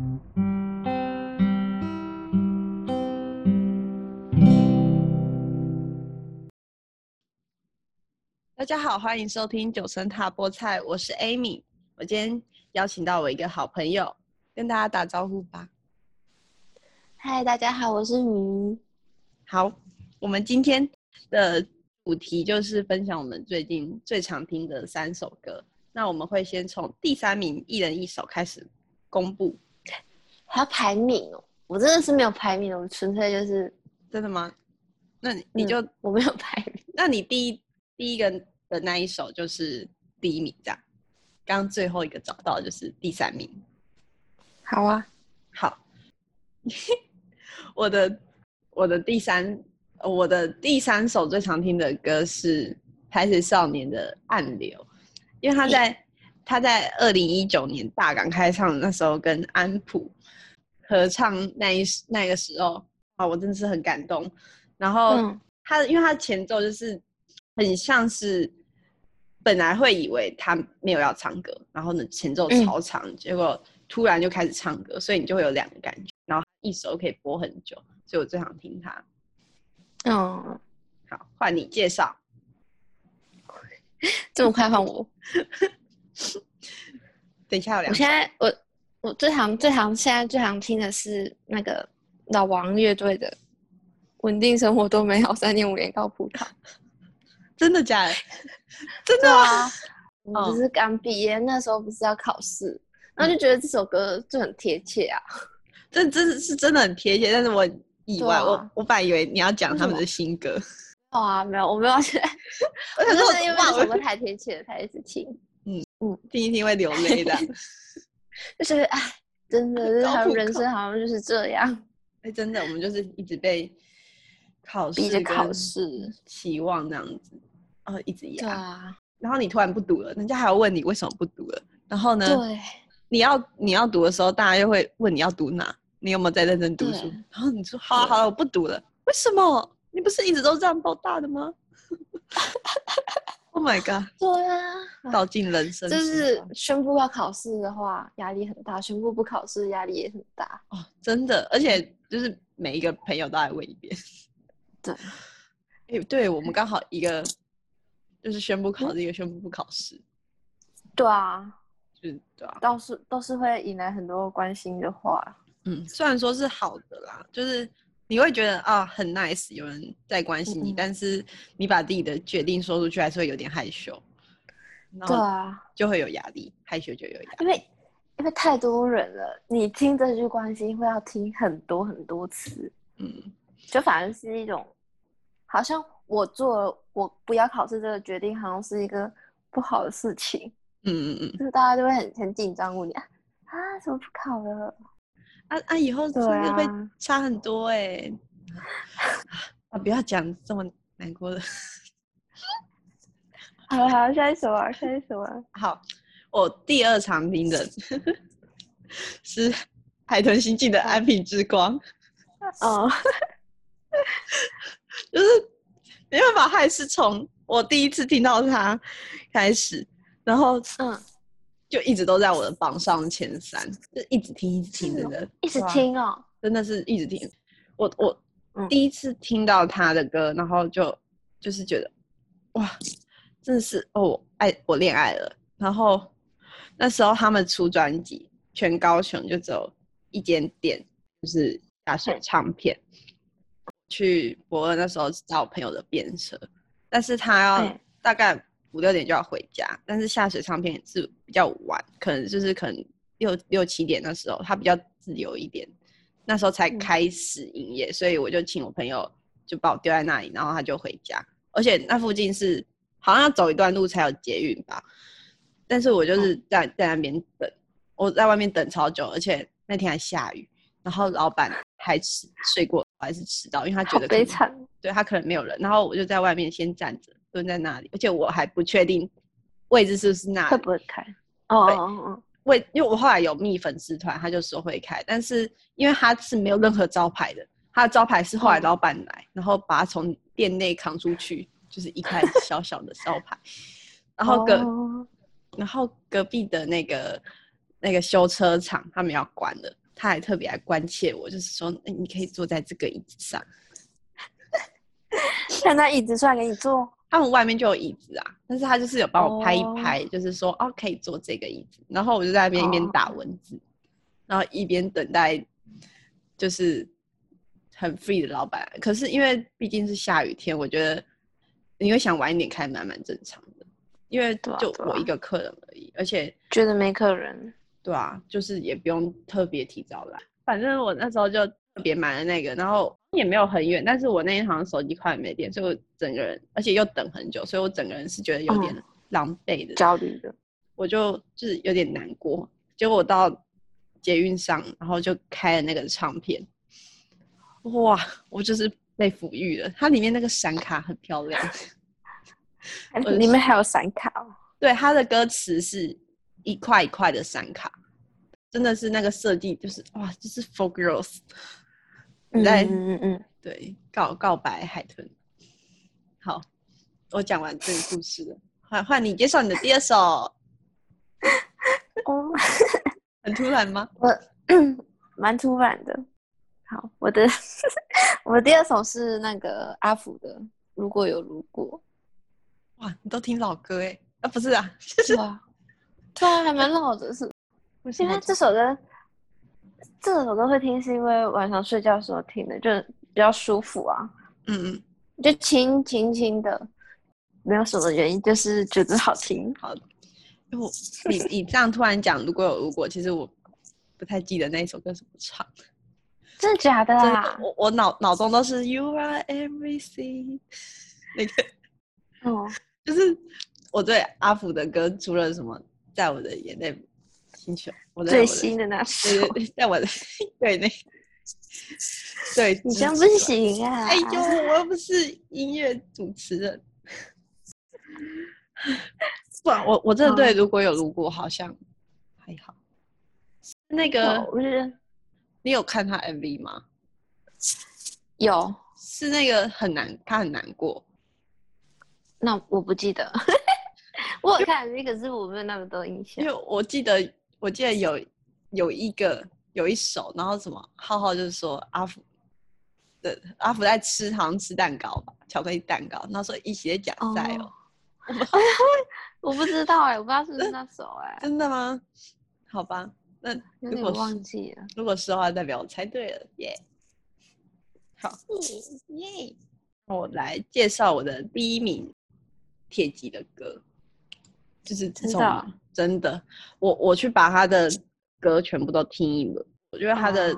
大家好，欢迎收听九层塔菠菜，我是 Amy。我今天邀请到我一个好朋友，跟大家打招呼吧。嗨，大家好，我是鱼。好，我们今天的主题就是分享我们最近最常听的三首歌。那我们会先从第三名一人一首开始公布，还要排名哦。我真的是没有排名，我纯粹就是真的吗？那你你就、我没有排名。那你第一第一个的那一首就是第一名，这样。刚最后一个找到就是第三名。好啊，好。我的我的第三我的第三首最常听的歌是台式少年的《暗流》，因为他在他在二零一九年大港开唱那时候跟安普合唱那一那个时候啊，我真的是很感动。然后他因为他的前奏就是很像是本来会以为他没有要唱歌，然后呢前奏超长，结果突然就开始唱歌，所以你就会有两个感觉。然后一首可以播很久，所以我最想听他。嗯，好，换你介绍。这么快换我？等一下，我我现在我我最常最常现在最常听的是那个老王乐队的《稳定生活都美好》，三点五年高葡萄。真的假的？真的啊！我只是刚毕业，那时候不是要考试，然后就觉得这首歌就很贴切啊。这真是真的很贴切，但是我意外，我我本来以为你要讲他们的新歌。哦啊，没有，我没有写。我想说，因为什么太贴切了，才一直听。嗯嗯，听一听会流泪的。就是哎，真的，就是人生好像就是这样。哎，真的，我们就是一直被考试逼着考试，期望这样子，哦，一直压。对啊。然后你突然不读了，人家还要问你为什么不读了。然后呢？对。你要你要读的时候，大家又会问你要读哪？你有没有在认真读书？然后你说好了好了，我不读了。为什么？你不是一直都这样报大的吗 Oh my god！对啊，道尽人生。就是宣布要考试的话，压力很大；宣布不考试，压力也很大。哦，真的，而且就是每一个朋友都来问一遍。对，哎，对我们刚好一个就是宣布考试，一个宣布不考试。对啊。是对啊，倒是都是会引来很多关心的话。嗯，虽然说是好的啦，就是你会觉得啊很 nice，有人在关心你，但是你把自己的决定说出去，还是会有点害羞。对啊，就会有压力，害羞就有压力。因为因为太多人了，你听这句关心会要听很多很多次。嗯，就反而是一种，好像我做我不要考试这个决定，好像是一个不好的事情。嗯嗯嗯，就是大家就会很很紧张，问你啊啊，怎么不考了？啊啊，以后真的会差很多哎！啊，不要讲这么难过的。好好，下一首啊，下一首啊。好，我第二常听的是海豚星际的《安平之光》。哦，就是没办法，还是从我第一次听到它开始。然后，嗯，就一直都在我的榜上前三，就一直听，一直听，真的，一直听哦，真的是一直听。我我第一次听到他的歌，然后就就是觉得，哇，真的是哦，爱我恋爱了。然后那时候他们出专辑，全高雄就只有一间店，就是下水唱片。去博尔那时候找我朋友的便车，但是他要大概。五六点就要回家，但是下水唱片是比较晚，可能就是可能六六七点的时候，他比较自由一点，那时候才开始营业，所以我就请我朋友就把我丢在那里，然后他就回家，而且那附近是好像要走一段路才有捷运吧，但是我就是在在那边等，我在外面等超久，而且那天还下雨，然后老板还迟睡过，还是迟到，因为他觉得悲惨，对他可能没有人，然后我就在外面先站着。蹲在那里，而且我还不确定位置是不是那里会不会开。哦哦哦，位因为我后来有密粉丝团，他就说会开，但是因为他是没有任何招牌的，他的招牌是后来老板来，然后把他从店内扛出去，就是一块 小小的招牌，然后隔然后隔壁的那个那个修车厂他们要关了，他还特别来关切我，就是说，哎，你可以坐在这个椅子上。现在椅子出来给你坐，他们外面就有椅子啊，但是他就是有帮我拍一拍，就是说，哦，可以坐这个椅子。然后我就在那边一边打文字，然后一边等待，就是很 free 的老板。可是因为毕竟是下雨天，我觉得你会想晚一点开门蛮正常的，因为就我一个客人而已，而且觉得没客人，对啊，就是也不用特别提早来。反正我那时候就。特别买的那个，然后也没有很远，但是我那一行手机快没电，所以我整个人，而且又等很久，所以我整个人是觉得有点狼狈的、焦虑的，我就就是有点难过。结果我到捷运上，然后就开了那个唱片，哇，我就是被抚育了。它里面那个闪卡很漂亮，里面还有闪卡哦。对，它的歌词是一块一块的闪卡，真的是那个设计，就是哇，就是 for girls。在嗯嗯嗯，对，告告白海豚。好，我讲完这个故事了，换换你介绍你的第二首。哦，很突然吗？我蛮突然的。好，我的 我的第二首是那个阿福的《如果有如果》。哇，你都听老歌哎？啊，不是啊，就是啊，对啊，还蛮老的，是。因为这首歌。这首歌会听，是因为晚上睡觉的时候听的，就比较舒服啊。嗯嗯，就轻轻轻的，没有什么原因，就是觉得好听。好，我你你这样突然讲，如果有如果，其实我不太记得那一首歌怎么唱。真的假的啊？我我脑脑中都是 You are everything 那个。哦，就是我对阿福的歌，除了什么，在我的眼泪。星球，我最新的那首，在我的对那对，你真不行啊！哎呦，我又不是音乐主持人，不，我我真的对如果有如果好像还好。那个，不是你有看他 MV 吗？有，是那个很难，他很难过。那我不记得，我有看，可是我没有那么多印象，因为我记得。我记得有有一个有一首，然后什么浩浩就是说阿福的阿福在吃好像吃蛋糕吧，巧克力蛋糕，那时候一起在讲赛哦。我不知道 哎，我不知道是不是那首哎。真的吗？好吧，那如果忘记了。如果是的话，代表我猜对了耶。好耶，我来介绍我的第一名铁吉的歌，就是这种。真的，我我去把他的歌全部都听一轮，我觉得他的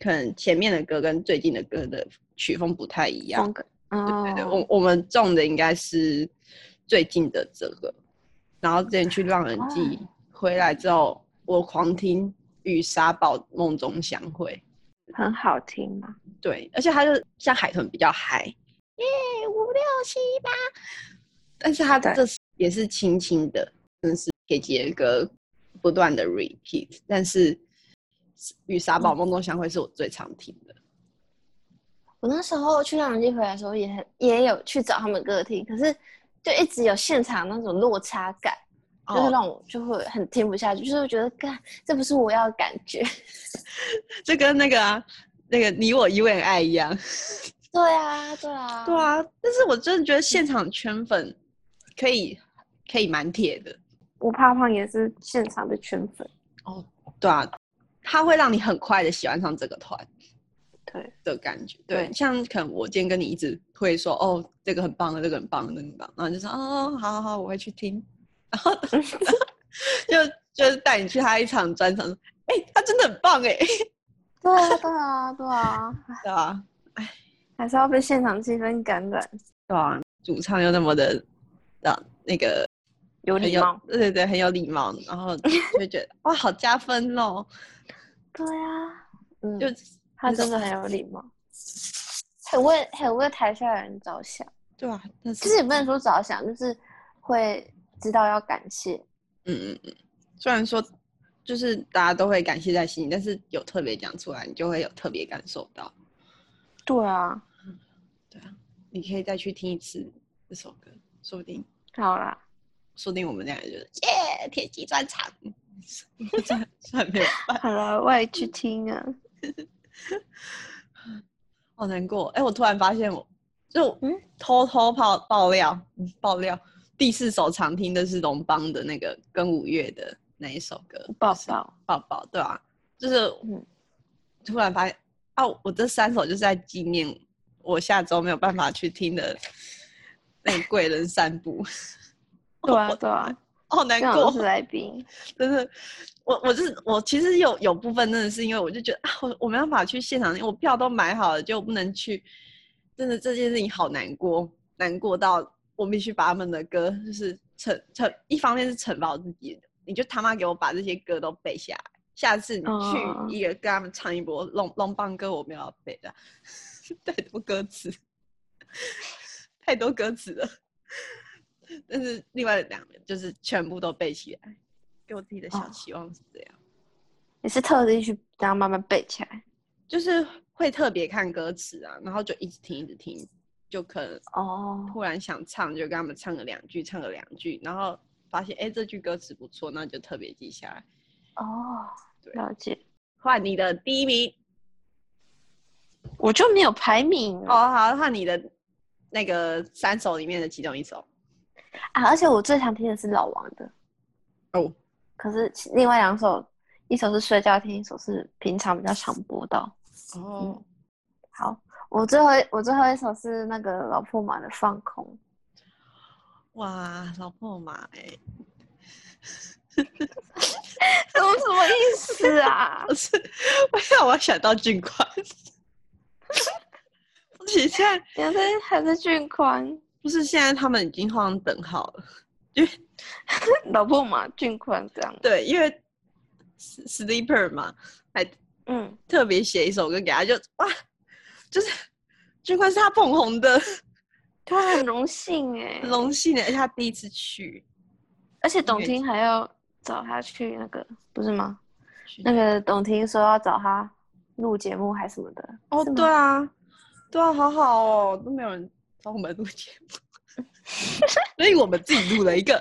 可能前面的歌跟最近的歌的曲风不太一样。对对对，我我们中的应该是最近的这个，然后之前去浪人记回来之后，我狂听《与沙堡梦中相会》，很好听嘛。对，而且他就像海豚比较嗨，耶五六七八，但是他这也是轻轻的，真是。铁杰歌不断的 repeat，但是与傻宝梦中相会是我最常听的。我那时候去浪人机回来的时候，也很也有去找他们歌听，可是就一直有现场那种落差感，就是让我就会很听不下去，就是觉得，干这不是我要的感觉。这跟那个啊，那个你我因为爱一样。对啊，对啊，对啊。但是我真的觉得现场圈粉可以可以蛮铁的。我怕胖也是现场的圈粉哦，对啊，他会让你很快的喜欢上这个团，对。的感觉，对，像可能我今天跟你一直会说哦，这个很棒的，这个很棒的，那个棒，然后就说哦，好好好，我会去听，然后 就就是带你去他一场专场，哎，他真的很棒哎，对啊，对啊，对啊，对啊，哎，还是要被现场气氛感染，对啊，主唱又那么的让那个。有礼貌，对对对，很有礼貌，然后 就觉得哇，好加分哦。对啊，嗯，就他真的很有礼貌，很为很为台下人着想。对啊，但是其实也不能说着想，就是会知道要感谢。嗯嗯嗯，虽然说就是大家都会感谢在心里，但是有特别讲出来，你就会有特别感受到。对啊，对啊，你可以再去听一次这首歌，说不定。好啦。说不定我们两个就是耶，铁骑专场。算算没有办。好了，我也去听啊。好难过哎！我突然发现，我就嗯偷偷爆爆料，爆料第四首常听的是龙邦的那个跟五月的那一首歌，抱抱抱抱，对啊，就是嗯，突然发现啊，我这三首就是在纪念我下周没有办法去听的那贵人散步。对啊，对啊，好难过，是来宾，真的。我我是我其实有有部分真的是因为我就觉得啊我我没办法去现场，因为我票都买好了就不能去，真的这件事情好难过，难过到我必须把他们的歌就是惩惩一方面是惩罚我自己，你就他妈给我把这些歌都背下来，下次你去一个跟他们唱一波龙龙棒歌，我没有要背的，太多歌词，太多歌词了，但是另外两个就是全部都背起来。给我自己的小期望是这样，也是特地去让他慢慢背起来，就是会特别看歌词啊，然后就一直听一直听，就可能哦，突然想唱就跟他们唱个两句，唱个两句，然后发现哎这句歌词不错，那就特别记下来。哦，了解。换你的第一名，我就没有排名哦。好，换你的那个三首里面的其中一首啊，而且我最常听的是老王的哦。可是另外两首，一首是睡觉听，一首是平常比较常播到。哦，好，我最后我最后一首是那个老破马的放空。哇，老破马哎，什么什么意思啊？不是，我想我想到俊宽。不是现在，原来还是俊宽。不是现在他们已经画上等号了。因为 老婆嘛，俊宽这样。对，因为 sleeper 嘛，还嗯特别写一首歌给他，就哇，就是俊宽是他捧红的，他很荣幸哎，荣幸哎，而且他第一次去，而且董卿还要找他去那个，不是吗？那个董卿说要找他录节目还是什么的。哦，对啊，对啊，好好哦，都没有人找我们录节目。所以我们自己录了一个，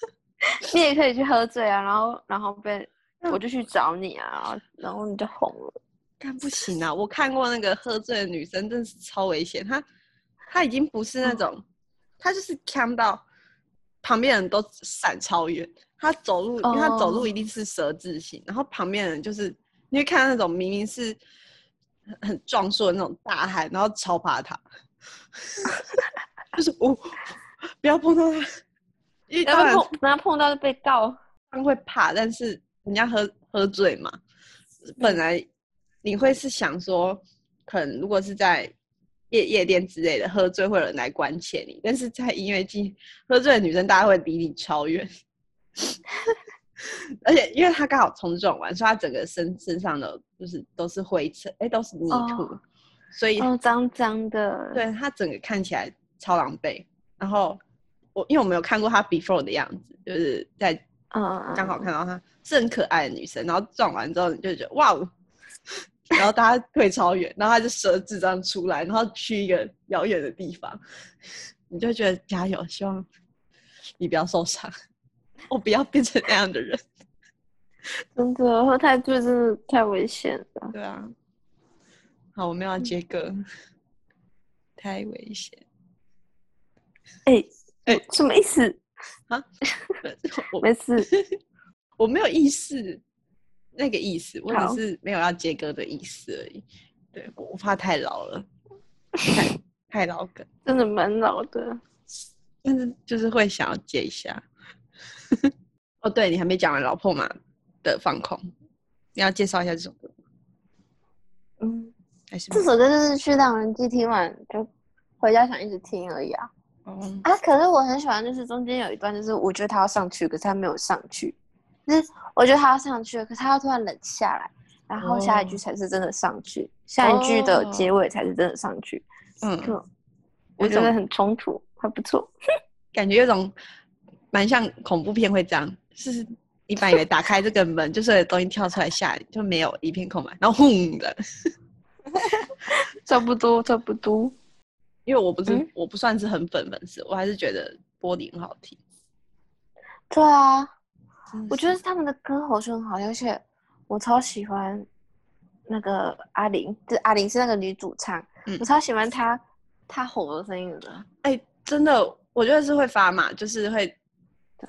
你也可以去喝醉啊，然后然后被我就去找你啊，然后你就红了。但不行啊，我看过那个喝醉的女生，真的是超危险。她她已经不是那种，她就是看到旁边人都闪超远，她走路，因为她走路一定是蛇字形，然后旁边人就是你会看到那种明明是很壮硕的那种大汉，然后超怕他。就是我不要碰到他，因为碰，人家碰到就被告，他们会怕。但是人家喝喝醉嘛，本来你会是想说，可能如果是在夜夜店之类的喝醉，会有人来关切你。但是在音乐季喝醉的女生，大家会离你超远。而且因为他刚好冲撞完，所以他整个身身上的就是都是灰尘，哎，都是泥土，所以脏脏的。对他整个看起来。超狼狈，然后我因为我没有看过她 before 的样子，就是在嗯刚好看到她是很可爱的女生，然后撞完之后你就觉得哇哦，然后大家退超远，然后她就舌质这样出来，然后去一个遥远的地方，你就觉得加油，希望你不要受伤，我不要变成那样的人，真的喝太醉真的太危险了。对啊，好，我们要接歌，太危险。哎哎，什么意思啊？我没事，我没有意思，那个意思，我只是没有要接歌的意思而已。对，我怕太老了，太太老梗，真的蛮老的，但是就是会想要接一下。哦，对你还没讲完《老破马》的放空，你要介绍一下这首歌嗯，还是这首歌就是去让人机听完就回家想一直听而已啊。啊！可是我很喜欢，就是中间有一段，就是我觉得他要上去，可是他没有上去。就是我觉得他要上去了，可是他要突然冷下来，然后下一句才是真的上去，下一句的结尾才是真的上去。嗯，我觉得很冲突，还不错。感觉有种蛮像恐怖片会这样，是一般以为打开这个门就是有东西跳出来吓你，就没有一片空白，然后轰的。差不多，差不多。因为我不是我不算是很粉粉丝，我还是觉得玻璃很好听。对啊，我觉得他们的歌喉就很好听，而且我超喜欢那个阿玲，就阿玲是那个女主唱，我超喜欢她她吼的声音的。哎，真的，我觉得是会发麻，就是会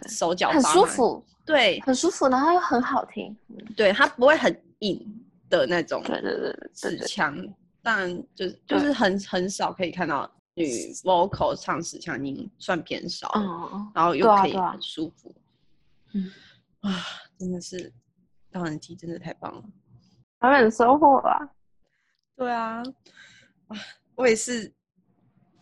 手脚很舒服，对，很舒服，然后又很好听，对，它不会很硬的那种，对对对，死腔，当然就是就是很很少可以看到女 vocal 唱死腔音，算偏少，嗯然后又可以很舒服，嗯。啊，真的是，高人机真的太棒了，好有收获啊！对啊，啊，我也是，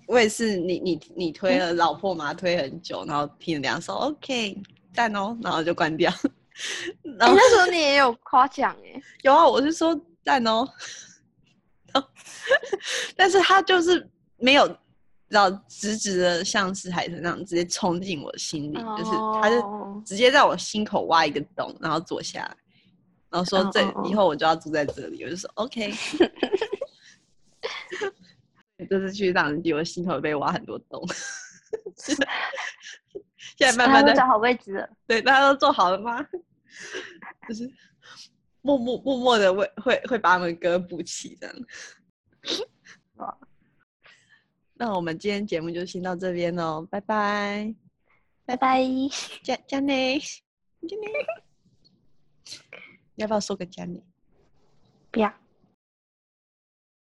我也是，你你你推了老破麻推很久，然后听了两首，OK，赞哦，然后就关掉。然后那时候你也有夸奖哎，有啊，我是说赞哦，但是他就是没有。然后直直的，像是海豚那样，直接冲进我心里，就是他就直接在我心口挖一个洞，然后坐下来，然后说：“这以后我就要住在这里。”我就说：“OK。”这次去大人地，我心头被挖很多洞。现在慢慢的找好位置了。对，大家都坐好了吗？就是默默默默的会会会把他们歌补齐这样。那我们今天节目就先到这边喽，拜拜，拜拜，加加内，加内，要不要说个加内？不要。